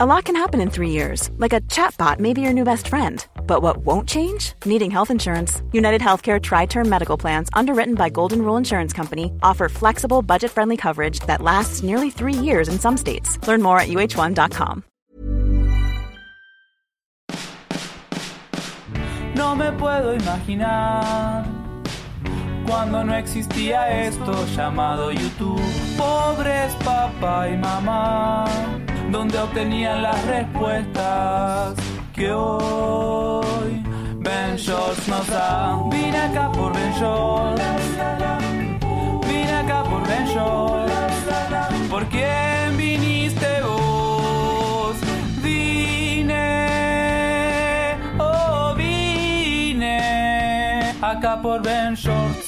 A lot can happen in three years, like a chatbot may be your new best friend. But what won't change? Needing health insurance. United Healthcare Tri Term Medical Plans, underwritten by Golden Rule Insurance Company, offer flexible, budget friendly coverage that lasts nearly three years in some states. Learn more at uh1.com. No me puedo imaginar cuando no existía esto llamado YouTube. Pobres papá y mamá donde obtenían las respuestas que hoy Ben Shorts nos da. Vine acá por Ben Shorts, vine acá por Ben Shorts. ¿Por quién viniste vos? Vine, oh vine acá por Ben Shorts.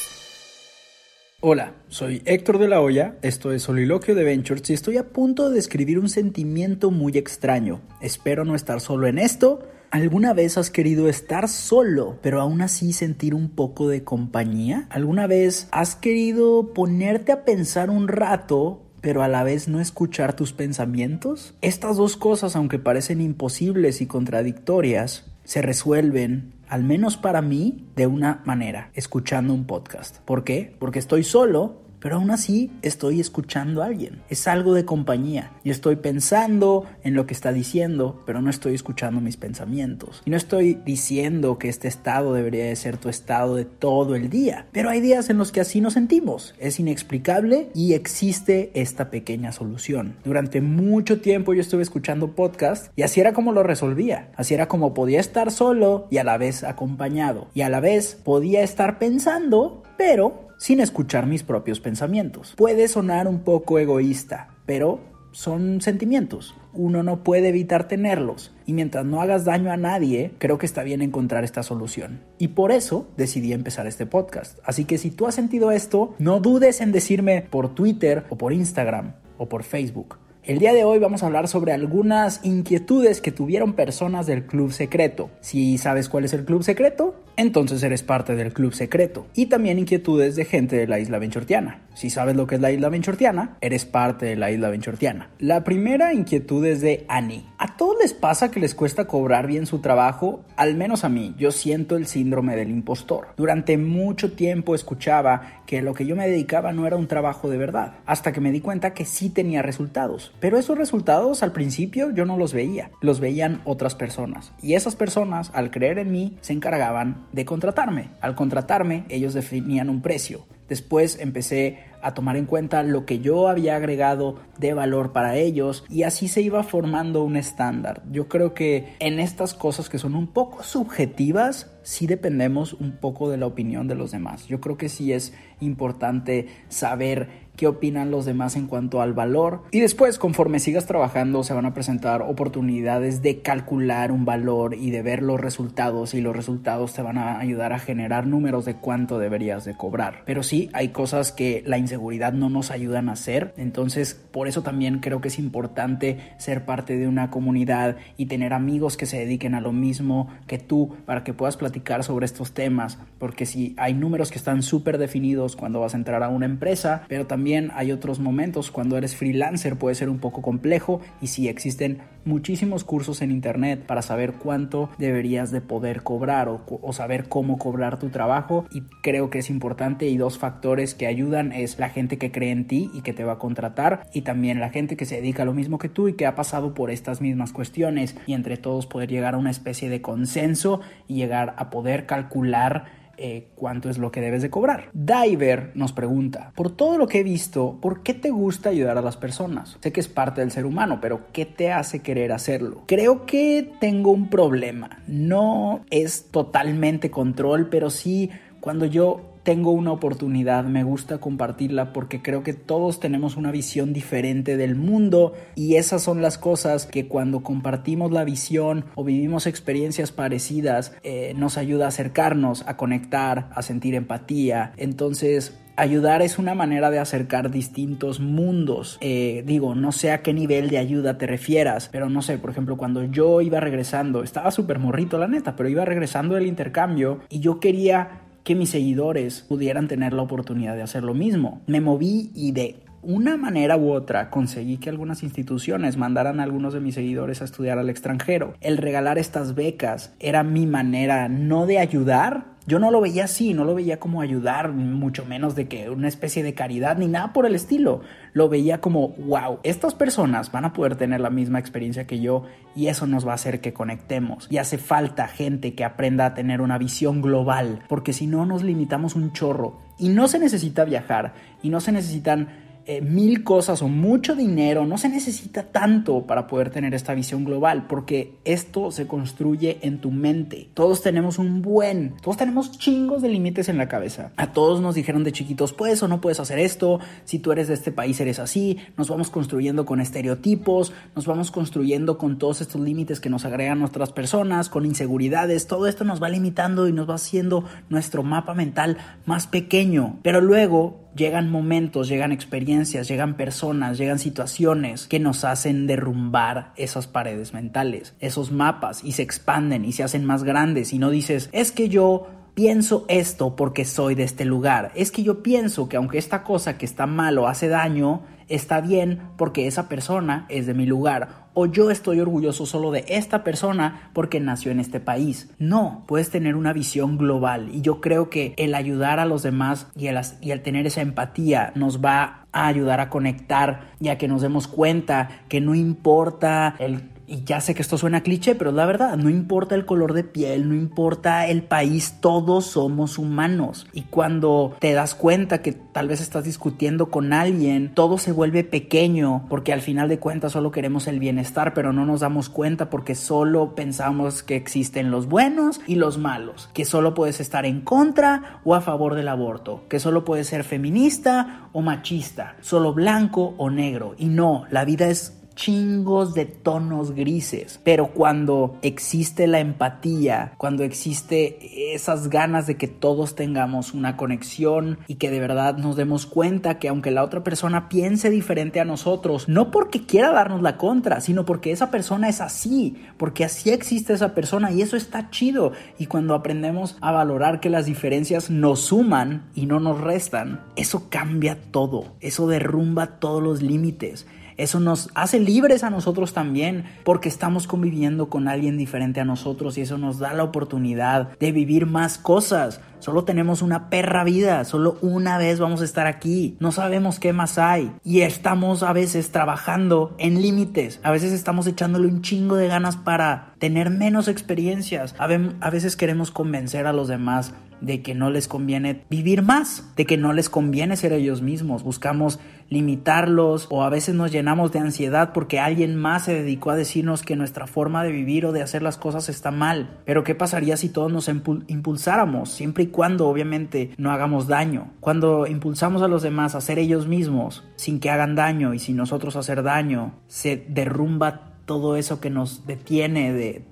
Hola, soy Héctor de la Hoya, esto es Soliloquio de Ventures y estoy a punto de describir un sentimiento muy extraño. Espero no estar solo en esto. ¿Alguna vez has querido estar solo, pero aún así sentir un poco de compañía? ¿Alguna vez has querido ponerte a pensar un rato pero a la vez no escuchar tus pensamientos? Estas dos cosas, aunque parecen imposibles y contradictorias, se resuelven, al menos para mí, de una manera, escuchando un podcast. ¿Por qué? Porque estoy solo pero aún así estoy escuchando a alguien. Es algo de compañía. Y estoy pensando en lo que está diciendo, pero no estoy escuchando mis pensamientos. Y no estoy diciendo que este estado debería de ser tu estado de todo el día. Pero hay días en los que así nos sentimos. Es inexplicable y existe esta pequeña solución. Durante mucho tiempo yo estuve escuchando podcast y así era como lo resolvía. Así era como podía estar solo y a la vez acompañado. Y a la vez podía estar pensando, pero sin escuchar mis propios pensamientos. Puede sonar un poco egoísta, pero son sentimientos. Uno no puede evitar tenerlos. Y mientras no hagas daño a nadie, creo que está bien encontrar esta solución. Y por eso decidí empezar este podcast. Así que si tú has sentido esto, no dudes en decirme por Twitter o por Instagram o por Facebook. El día de hoy vamos a hablar sobre algunas inquietudes que tuvieron personas del Club Secreto. Si sabes cuál es el Club Secreto, entonces eres parte del Club Secreto. Y también inquietudes de gente de la isla Benchortiana. Si sabes lo que es la isla Benchortiana, eres parte de la isla Benchortiana. La primera inquietud es de Annie. ¿A todos les pasa que les cuesta cobrar bien su trabajo? Al menos a mí, yo siento el síndrome del impostor. Durante mucho tiempo escuchaba que lo que yo me dedicaba no era un trabajo de verdad, hasta que me di cuenta que sí tenía resultados. Pero esos resultados al principio yo no los veía, los veían otras personas. Y esas personas, al creer en mí, se encargaban de contratarme. Al contratarme, ellos definían un precio. Después empecé a tomar en cuenta lo que yo había agregado de valor para ellos y así se iba formando un estándar. Yo creo que en estas cosas que son un poco subjetivas, sí dependemos un poco de la opinión de los demás. Yo creo que sí es importante saber qué opinan los demás en cuanto al valor. Y después, conforme sigas trabajando, se van a presentar oportunidades de calcular un valor y de ver los resultados y los resultados te van a ayudar a generar números de cuánto deberías de cobrar. Pero sí, hay cosas que la inseguridad no nos ayudan a hacer. Entonces, por eso también creo que es importante ser parte de una comunidad y tener amigos que se dediquen a lo mismo que tú para que puedas platicar sobre estos temas. Porque si hay números que están súper definidos cuando vas a entrar a una empresa, pero también hay otros momentos. Cuando eres freelancer puede ser un poco complejo y si existen muchísimos cursos en internet para saber cuánto deberías de poder cobrar o, o, saber cómo cobrar tu trabajo. Y creo que es importante y dos factores que ayudan es la gente que cree en ti y que te va a contratar y también la gente que se dedica a lo mismo que tú y que ha pasado por estas mismas cuestiones. Y entre todos poder llegar a una especie de consenso y llegar a poder calcular eh, cuánto es lo que debes de cobrar. Diver nos pregunta, por todo lo que he visto, ¿por qué te gusta ayudar a las personas? Sé que es parte del ser humano, pero ¿qué te hace querer hacerlo? Creo que tengo un problema. No es totalmente control, pero sí cuando yo tengo una oportunidad, me gusta compartirla porque creo que todos tenemos una visión diferente del mundo y esas son las cosas que cuando compartimos la visión o vivimos experiencias parecidas eh, nos ayuda a acercarnos, a conectar, a sentir empatía. Entonces, ayudar es una manera de acercar distintos mundos. Eh, digo, no sé a qué nivel de ayuda te refieras, pero no sé, por ejemplo, cuando yo iba regresando, estaba súper morrito la neta, pero iba regresando del intercambio y yo quería que mis seguidores pudieran tener la oportunidad de hacer lo mismo. Me moví y de una manera u otra conseguí que algunas instituciones mandaran a algunos de mis seguidores a estudiar al extranjero. El regalar estas becas era mi manera no de ayudar, yo no lo veía así, no lo veía como ayudar, mucho menos de que una especie de caridad ni nada por el estilo. Lo veía como, wow, estas personas van a poder tener la misma experiencia que yo y eso nos va a hacer que conectemos. Y hace falta gente que aprenda a tener una visión global, porque si no nos limitamos un chorro. Y no se necesita viajar y no se necesitan eh, mil cosas o mucho dinero, no se necesita tanto para poder tener esta visión global, porque esto se construye en tu mente. Todos tenemos un buen, todos tenemos chingos de límites en la cabeza. A todos nos dijeron de chiquitos, puedes o no puedes hacer esto, si tú eres de este país eres así, nos vamos construyendo con estereotipos, nos vamos construyendo con todos estos límites que nos agregan otras personas, con inseguridades, todo esto nos va limitando y nos va haciendo nuestro mapa mental más pequeño. Pero luego llegan momentos, llegan experiencias, llegan personas, llegan situaciones que nos hacen derrumbar esas paredes mentales, esos mapas y se expanden y se hacen más grandes. Y no dices, es que yo pienso esto porque soy de este lugar, es que yo pienso que aunque esta cosa que está mal o hace daño, está bien porque esa persona es de mi lugar o yo estoy orgulloso solo de esta persona porque nació en este país. No, puedes tener una visión global y yo creo que el ayudar a los demás y el, y el tener esa empatía nos va a ayudar a conectar y a que nos demos cuenta que no importa el y ya sé que esto suena cliché, pero la verdad, no importa el color de piel, no importa el país, todos somos humanos. Y cuando te das cuenta que tal vez estás discutiendo con alguien, todo se vuelve pequeño porque al final de cuentas solo queremos el bienestar, pero no nos damos cuenta porque solo pensamos que existen los buenos y los malos, que solo puedes estar en contra o a favor del aborto, que solo puedes ser feminista o machista, solo blanco o negro. Y no, la vida es chingos de tonos grises, pero cuando existe la empatía, cuando existe esas ganas de que todos tengamos una conexión y que de verdad nos demos cuenta que aunque la otra persona piense diferente a nosotros, no porque quiera darnos la contra, sino porque esa persona es así, porque así existe esa persona y eso está chido. Y cuando aprendemos a valorar que las diferencias nos suman y no nos restan, eso cambia todo, eso derrumba todos los límites. Eso nos hace libres a nosotros también porque estamos conviviendo con alguien diferente a nosotros y eso nos da la oportunidad de vivir más cosas. Solo tenemos una perra vida, solo una vez vamos a estar aquí, no sabemos qué más hay. Y estamos a veces trabajando en límites, a veces estamos echándole un chingo de ganas para tener menos experiencias, a veces queremos convencer a los demás de que no les conviene vivir más, de que no les conviene ser ellos mismos. Buscamos limitarlos o a veces nos llenamos de ansiedad porque alguien más se dedicó a decirnos que nuestra forma de vivir o de hacer las cosas está mal. Pero ¿qué pasaría si todos nos impulsáramos? Siempre y cuando obviamente no hagamos daño. Cuando impulsamos a los demás a ser ellos mismos sin que hagan daño y sin nosotros hacer daño, se derrumba todo eso que nos detiene de,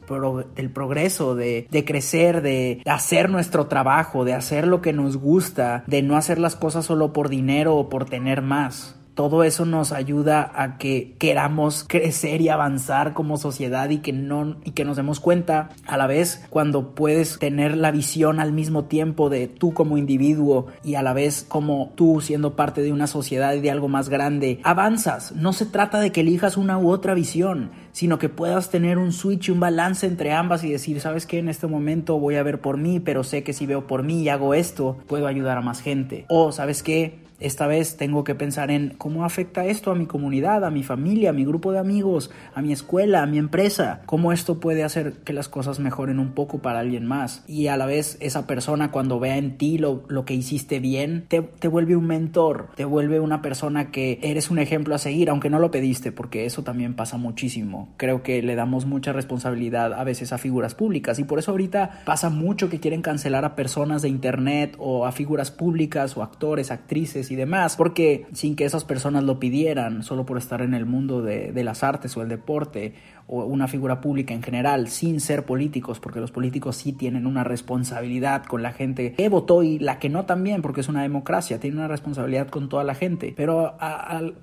del progreso, de, de crecer, de hacer nuestro trabajo, de hacer lo que nos gusta, de no hacer las cosas solo por dinero o por tener más todo eso nos ayuda a que queramos crecer y avanzar como sociedad y que no y que nos demos cuenta a la vez cuando puedes tener la visión al mismo tiempo de tú como individuo y a la vez como tú siendo parte de una sociedad y de algo más grande. Avanzas. No se trata de que elijas una u otra visión sino que puedas tener un switch un balance entre ambas y decir sabes que en este momento voy a ver por mí pero sé que si veo por mí y hago esto puedo ayudar a más gente. O sabes que esta vez tengo que pensar en cómo afecta esto a mi comunidad, a mi familia, a mi grupo de amigos, a mi escuela, a mi empresa, cómo esto puede hacer que las cosas mejoren un poco para alguien más. Y a la vez esa persona cuando vea en ti lo, lo que hiciste bien, te, te vuelve un mentor, te vuelve una persona que eres un ejemplo a seguir, aunque no lo pediste, porque eso también pasa muchísimo. Creo que le damos mucha responsabilidad a veces a figuras públicas y por eso ahorita pasa mucho que quieren cancelar a personas de internet o a figuras públicas o actores, actrices y demás, porque sin que esas personas lo pidieran, solo por estar en el mundo de, de las artes o el deporte o una figura pública en general, sin ser políticos, porque los políticos sí tienen una responsabilidad con la gente que votó y la que no también, porque es una democracia, tiene una responsabilidad con toda la gente. Pero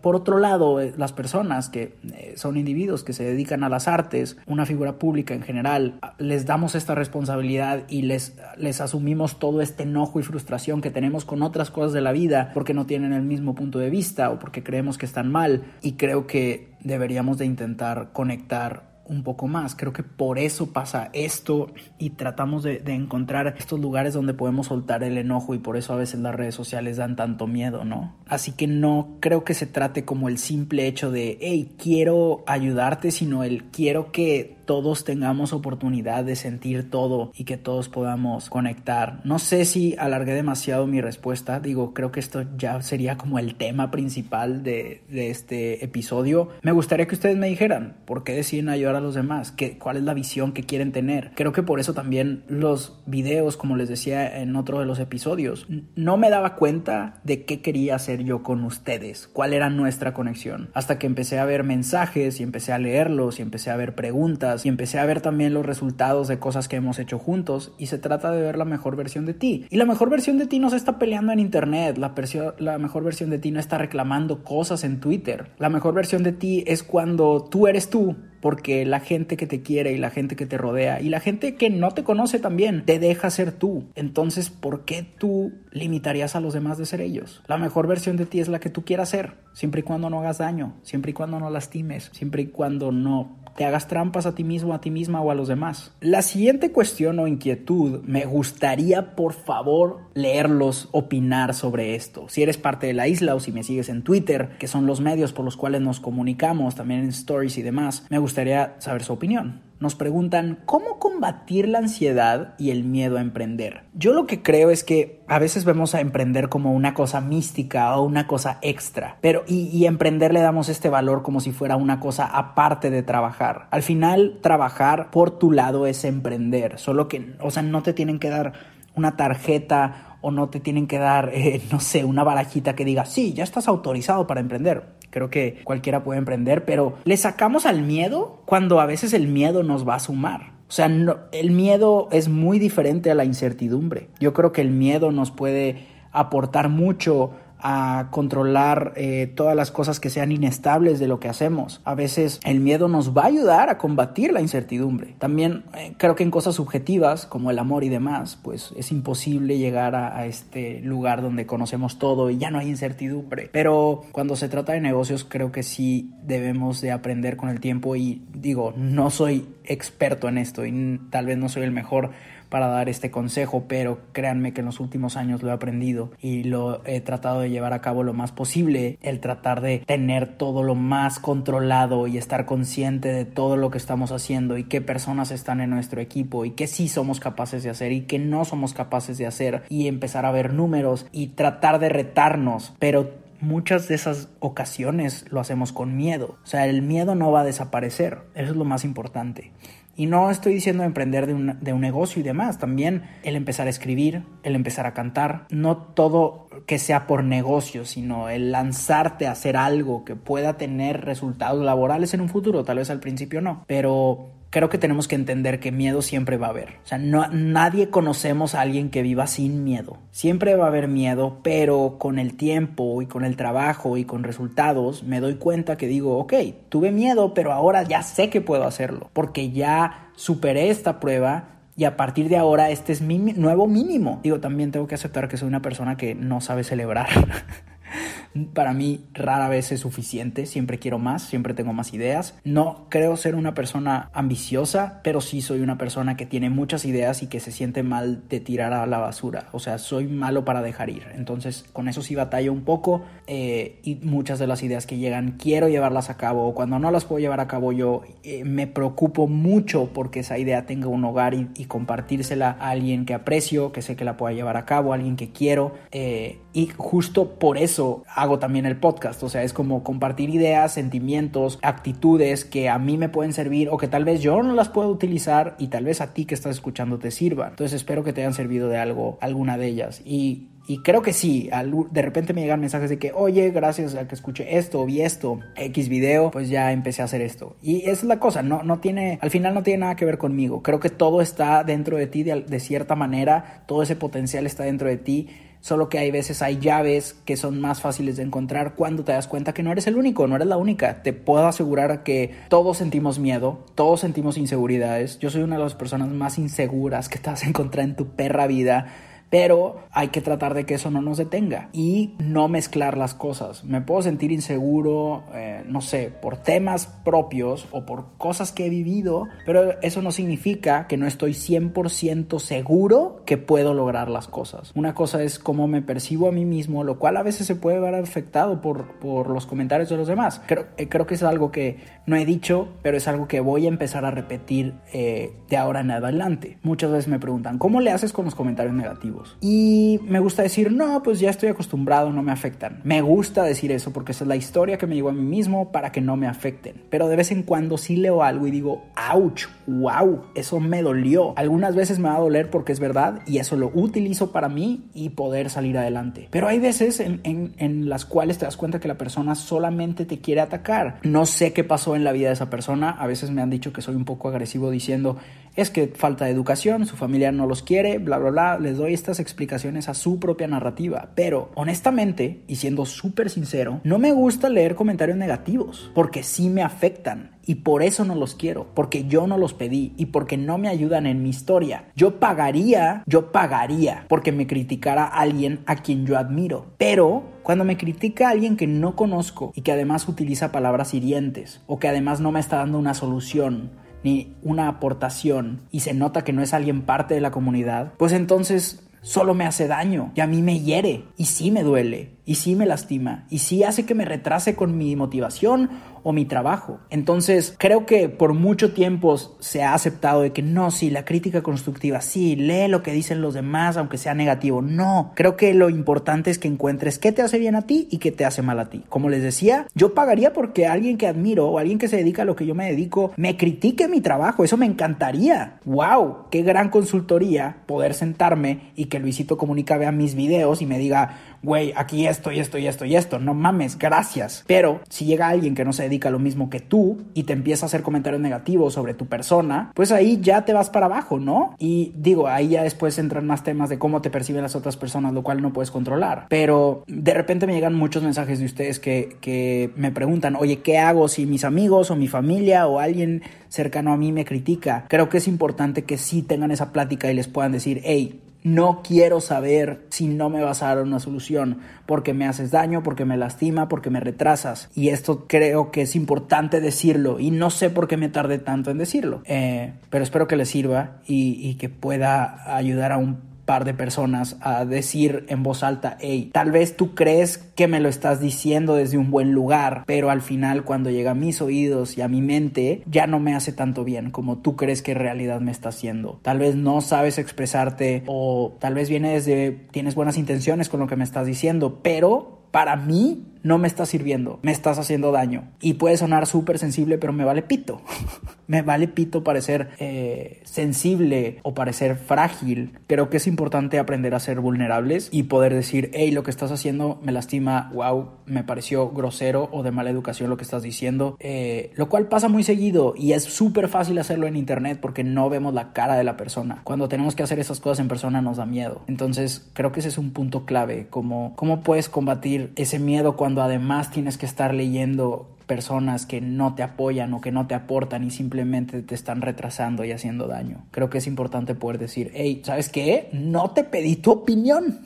por otro lado, eh, las personas que eh, son individuos que se dedican a las artes, una figura pública en general, les damos esta responsabilidad y les, les asumimos todo este enojo y frustración que tenemos con otras cosas de la vida porque no tienen el mismo punto de vista o porque creemos que están mal y creo que deberíamos de intentar conectar un poco más. Creo que por eso pasa esto y tratamos de, encontrar estos lugares donde podemos soltar el enojo y por eso a veces las redes sociales dan tanto miedo, ¿no? Así que no creo que se trate como el simple hecho de, hey, quiero ayudarte, sino el quiero que todos tengamos oportunidad de sentir todo y que todos podamos conectar. No sé si alargué demasiado mi respuesta, digo, creo que esto ya sería como el tema principal de, este episodio. Me gustaría que ustedes me dijeran por qué deciden ayudar a los demás, ¿Qué, cuál es la visión que quieren tener. Creo que por eso también los videos, como les decía en otro de los episodios, no me daba cuenta de qué quería hacer yo con ustedes, cuál era nuestra conexión, hasta que empecé a ver mensajes y empecé a leerlos y empecé a ver preguntas y empecé a ver también los resultados de cosas que hemos hecho juntos y se trata de ver la mejor versión de ti. Y la mejor versión de ti no se está peleando en internet, la, la mejor versión de ti no está reclamando cosas en Twitter, la mejor versión de ti es cuando tú eres tú porque la gente que te quiere y la gente que te rodea y la gente que no te conoce también te deja ser tú. Entonces, ¿por qué tú limitarías a los demás de ser ellos? La mejor versión de ti es la que tú quieras ser, siempre y cuando no hagas daño, siempre y cuando no lastimes, siempre y cuando no te hagas trampas a ti mismo, a ti misma o a los demás. La siguiente cuestión o inquietud, me gustaría por favor leerlos, opinar sobre esto. Si eres parte de la isla o si me sigues en Twitter, que son los medios por los cuales nos comunicamos, también en stories y demás, me gustaría saber su opinión nos preguntan cómo combatir la ansiedad y el miedo a emprender. Yo lo que creo es que a veces vemos a emprender como una cosa mística o una cosa extra, pero y, emprender le damos este valor como si fuera una cosa aparte de trabajar. Al final, trabajar por tu lado es emprender, solo que, o sea, no te tienen que dar una tarjeta o no te tienen que dar, eh, no sé, una barajita que diga, sí, ya estás autorizado para emprender. Creo que cualquiera puede emprender, pero le sacamos al miedo cuando a veces el miedo nos va a sumar. O sea, el miedo es muy diferente a la incertidumbre. Yo creo que el miedo nos puede aportar mucho a controlar eh, todas las cosas que sean inestables de lo que hacemos. A veces el miedo nos va a ayudar a combatir la incertidumbre. También eh, creo que en cosas subjetivas como el amor y demás, pues es imposible llegar a, a, este lugar donde conocemos todo y ya no hay incertidumbre. Pero cuando se trata de negocios creo que sí debemos de aprender con el tiempo y digo, no soy experto en esto y tal vez no soy el mejor para dar este consejo, pero créanme que en los últimos años lo he aprendido y lo he tratado de llevar a cabo lo más posible, el tratar de tener todo lo más controlado y estar consciente de todo lo que estamos haciendo y qué personas están en nuestro equipo y qué sí somos capaces de hacer y qué no somos capaces de hacer y empezar a ver números y tratar de retarnos, pero muchas de esas ocasiones lo hacemos con miedo. O sea, el miedo no va a desaparecer. Eso es lo más importante. Y no estoy diciendo emprender de un, de un, negocio y demás, también el empezar a escribir, el empezar a cantar, no todo que sea por negocio, sino el lanzarte a hacer algo que pueda tener resultados laborales en un futuro, tal vez al principio no, pero creo que tenemos que entender que miedo siempre va a haber. O sea, no, nadie conocemos a alguien que viva sin miedo. Siempre va a haber miedo, pero con el tiempo y con el trabajo y con resultados me doy cuenta que digo, ok, tuve miedo, pero ahora ya sé que puedo hacerlo, porque ya superé esta prueba y a partir de ahora este es mi nuevo mínimo. Digo, también tengo que aceptar que soy una persona que no sabe celebrar. Para mí rara vez es suficiente, siempre quiero más, siempre tengo más ideas. No creo ser una persona ambiciosa, pero sí soy una persona que tiene muchas ideas y que se siente mal de tirar a la basura. O sea, soy malo para dejar ir. Entonces con eso sí batallo un poco eh, y muchas de las ideas que llegan quiero llevarlas a cabo. Cuando no las puedo llevar a cabo yo eh, me preocupo mucho porque esa idea tenga un hogar y, compartírsela a alguien que aprecio, que sé que la pueda llevar a cabo, a alguien que quiero. Eh, y justo por eso hago también el podcast, o sea, es como compartir ideas, sentimientos, actitudes que a mí me pueden servir o que tal vez yo no las puedo utilizar y tal vez a ti que estás escuchando te sirva. Entonces espero que te hayan servido de algo alguna de ellas y y creo que sí, de repente me llegan mensajes de que, oye, gracias a que escuché esto vi esto, X video, pues ya empecé a hacer esto. Y es la cosa, no, no tiene, al final no tiene nada que ver conmigo. Creo que todo está dentro de ti de, de cierta manera, todo ese potencial está dentro de ti solo que hay veces hay llaves que son más fáciles de encontrar cuando te das cuenta que no eres el único, no eres la única. Te puedo asegurar que todos sentimos miedo, todos sentimos inseguridades. Yo soy una de las personas más inseguras que te vas a encontrar en tu perra vida pero hay que tratar de que eso no nos detenga y no mezclar las cosas. Me puedo sentir inseguro, eh, no sé, por temas propios o por cosas que he vivido, pero eso no significa que no estoy 100% seguro que puedo lograr las cosas. Una cosa es cómo me percibo a mí mismo, lo cual a veces se puede ver afectado por, por los comentarios de los demás. Creo, eh, creo que es algo que no he dicho, pero es algo que voy a empezar a repetir eh, de ahora en adelante. Muchas veces me preguntan, ¿cómo le haces con los comentarios negativos? Y me gusta decir, no, pues ya estoy acostumbrado, no me afectan. Me gusta decir eso porque esa es la historia que me digo a mí mismo para que no me afecten. Pero de vez en cuando sí leo algo y digo, ouch, wow, eso me dolió. Algunas veces me va a doler porque es verdad y eso lo utilizo para mí y poder salir adelante. Pero hay veces en, en las cuales te das cuenta que la persona solamente te quiere atacar. No sé qué pasó en la vida de esa persona. A veces me han dicho que soy un poco agresivo diciendo, es que falta de educación, su familia no los quiere, bla, bla, bla. Les doy estas explicaciones a su propia narrativa. Pero honestamente, y siendo súper sincero, no me gusta leer comentarios negativos porque sí me afectan. Y por eso no los quiero, porque yo no los pedí y porque no me ayudan en mi historia. Yo pagaría, yo pagaría porque me criticara alguien a quien yo admiro. Pero cuando me critica a alguien que no conozco y que además utiliza palabras hirientes o que además no me está dando una solución, ni una aportación y se nota que no es alguien parte de la comunidad, pues entonces solo me hace daño y a mí me hiere y sí me duele y sí me lastima y sí hace que me retrase con mi motivación o mi trabajo. Entonces, creo que por mucho tiempo se ha aceptado de que no, sí, la crítica constructiva, sí, lee lo que dicen los demás, aunque sea negativo. No, creo que lo importante es que encuentres qué te hace bien a ti y qué te hace mal a ti. Como les decía, yo pagaría porque alguien que admiro o alguien que se dedica a lo que yo me dedico me critique mi trabajo. Eso me encantaría. ¡Wow! Qué gran consultoría poder sentarme y que Luisito Comunica vea mis videos y me diga, güey, aquí esto y esto y esto y esto. No mames, gracias. Pero si llega alguien que no se dedica a lo mismo que tú y te empieza a hacer comentarios negativos sobre tu persona, pues ahí ya te vas para abajo, ¿no? Y digo, ahí ya después entran más temas de cómo te perciben las otras personas, lo cual no puedes controlar. Pero de repente me llegan muchos mensajes de ustedes que, que me preguntan, oye, ¿qué hago si mis amigos o mi familia o alguien cercano a mí me critica? Creo que es importante que sí tengan esa plática y les puedan decir, hey, no quiero saber si no me vas a dar una solución porque me haces daño, porque me lastima, porque me retrasas. Y esto creo que es importante decirlo y no sé por qué me tardé tanto en decirlo. Eh, pero espero que les sirva y, y que pueda ayudar a un par de personas a decir en voz alta, hey, tal vez tú crees que me lo estás diciendo desde un buen lugar, pero al final cuando llega a mis oídos y a mi mente ya no me hace tanto bien como tú crees que en realidad me está haciendo. Tal vez no sabes expresarte o tal vez viene desde, tienes buenas intenciones con lo que me estás diciendo, pero para mí no me está sirviendo, me estás haciendo daño. Y puede sonar súper sensible, pero me vale pito. me vale pito parecer eh, sensible o parecer frágil. Creo que es importante aprender a ser vulnerables y poder decir, hey, lo que estás haciendo me lastima, wow, me pareció grosero o de mala educación lo que estás diciendo. Eh, lo cual pasa muy seguido y es súper fácil hacerlo en internet porque no vemos la cara de la persona. Cuando tenemos que hacer esas cosas en persona nos da miedo. Entonces creo que ese es un punto clave, como cómo puedes combatir ese miedo cuando además tienes que estar leyendo personas que no te apoyan o que no te aportan y simplemente te están retrasando y haciendo daño. Creo que es importante poder decir, hey, ¿sabes qué? No te pedí tu opinión.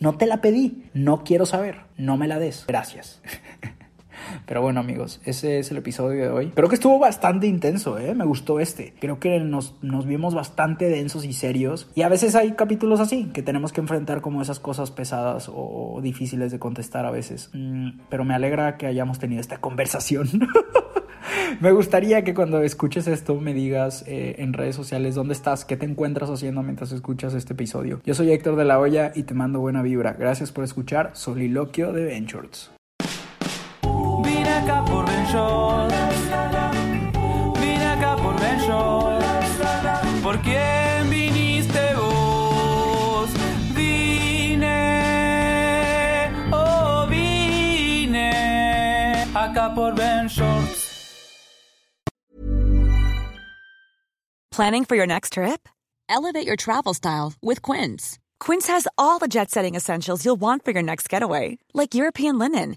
No te la pedí. No quiero saber. No me la des. Gracias. Pero bueno, amigos, ese es el episodio de hoy. Creo que estuvo bastante intenso, ¿eh? Me gustó este. Creo que nos, nos vimos bastante densos y serios. Y a veces hay capítulos así, que tenemos que enfrentar como esas cosas pesadas o difíciles de contestar a veces. Mm, pero me alegra que hayamos tenido esta conversación. me gustaría que cuando escuches esto me digas eh, en redes sociales dónde estás, qué te encuentras haciendo mientras escuchas este episodio. Yo soy Héctor de la Hoya y te mando buena vibra. Gracias por escuchar Soliloquio de Ventures acá por Vine acá por ¿Por quién viniste vos? Vine, oh vine acá por Planning for your next trip? Elevate your travel style with Quince. Quince has all the jet setting essentials you'll want for your next getaway, like European linen,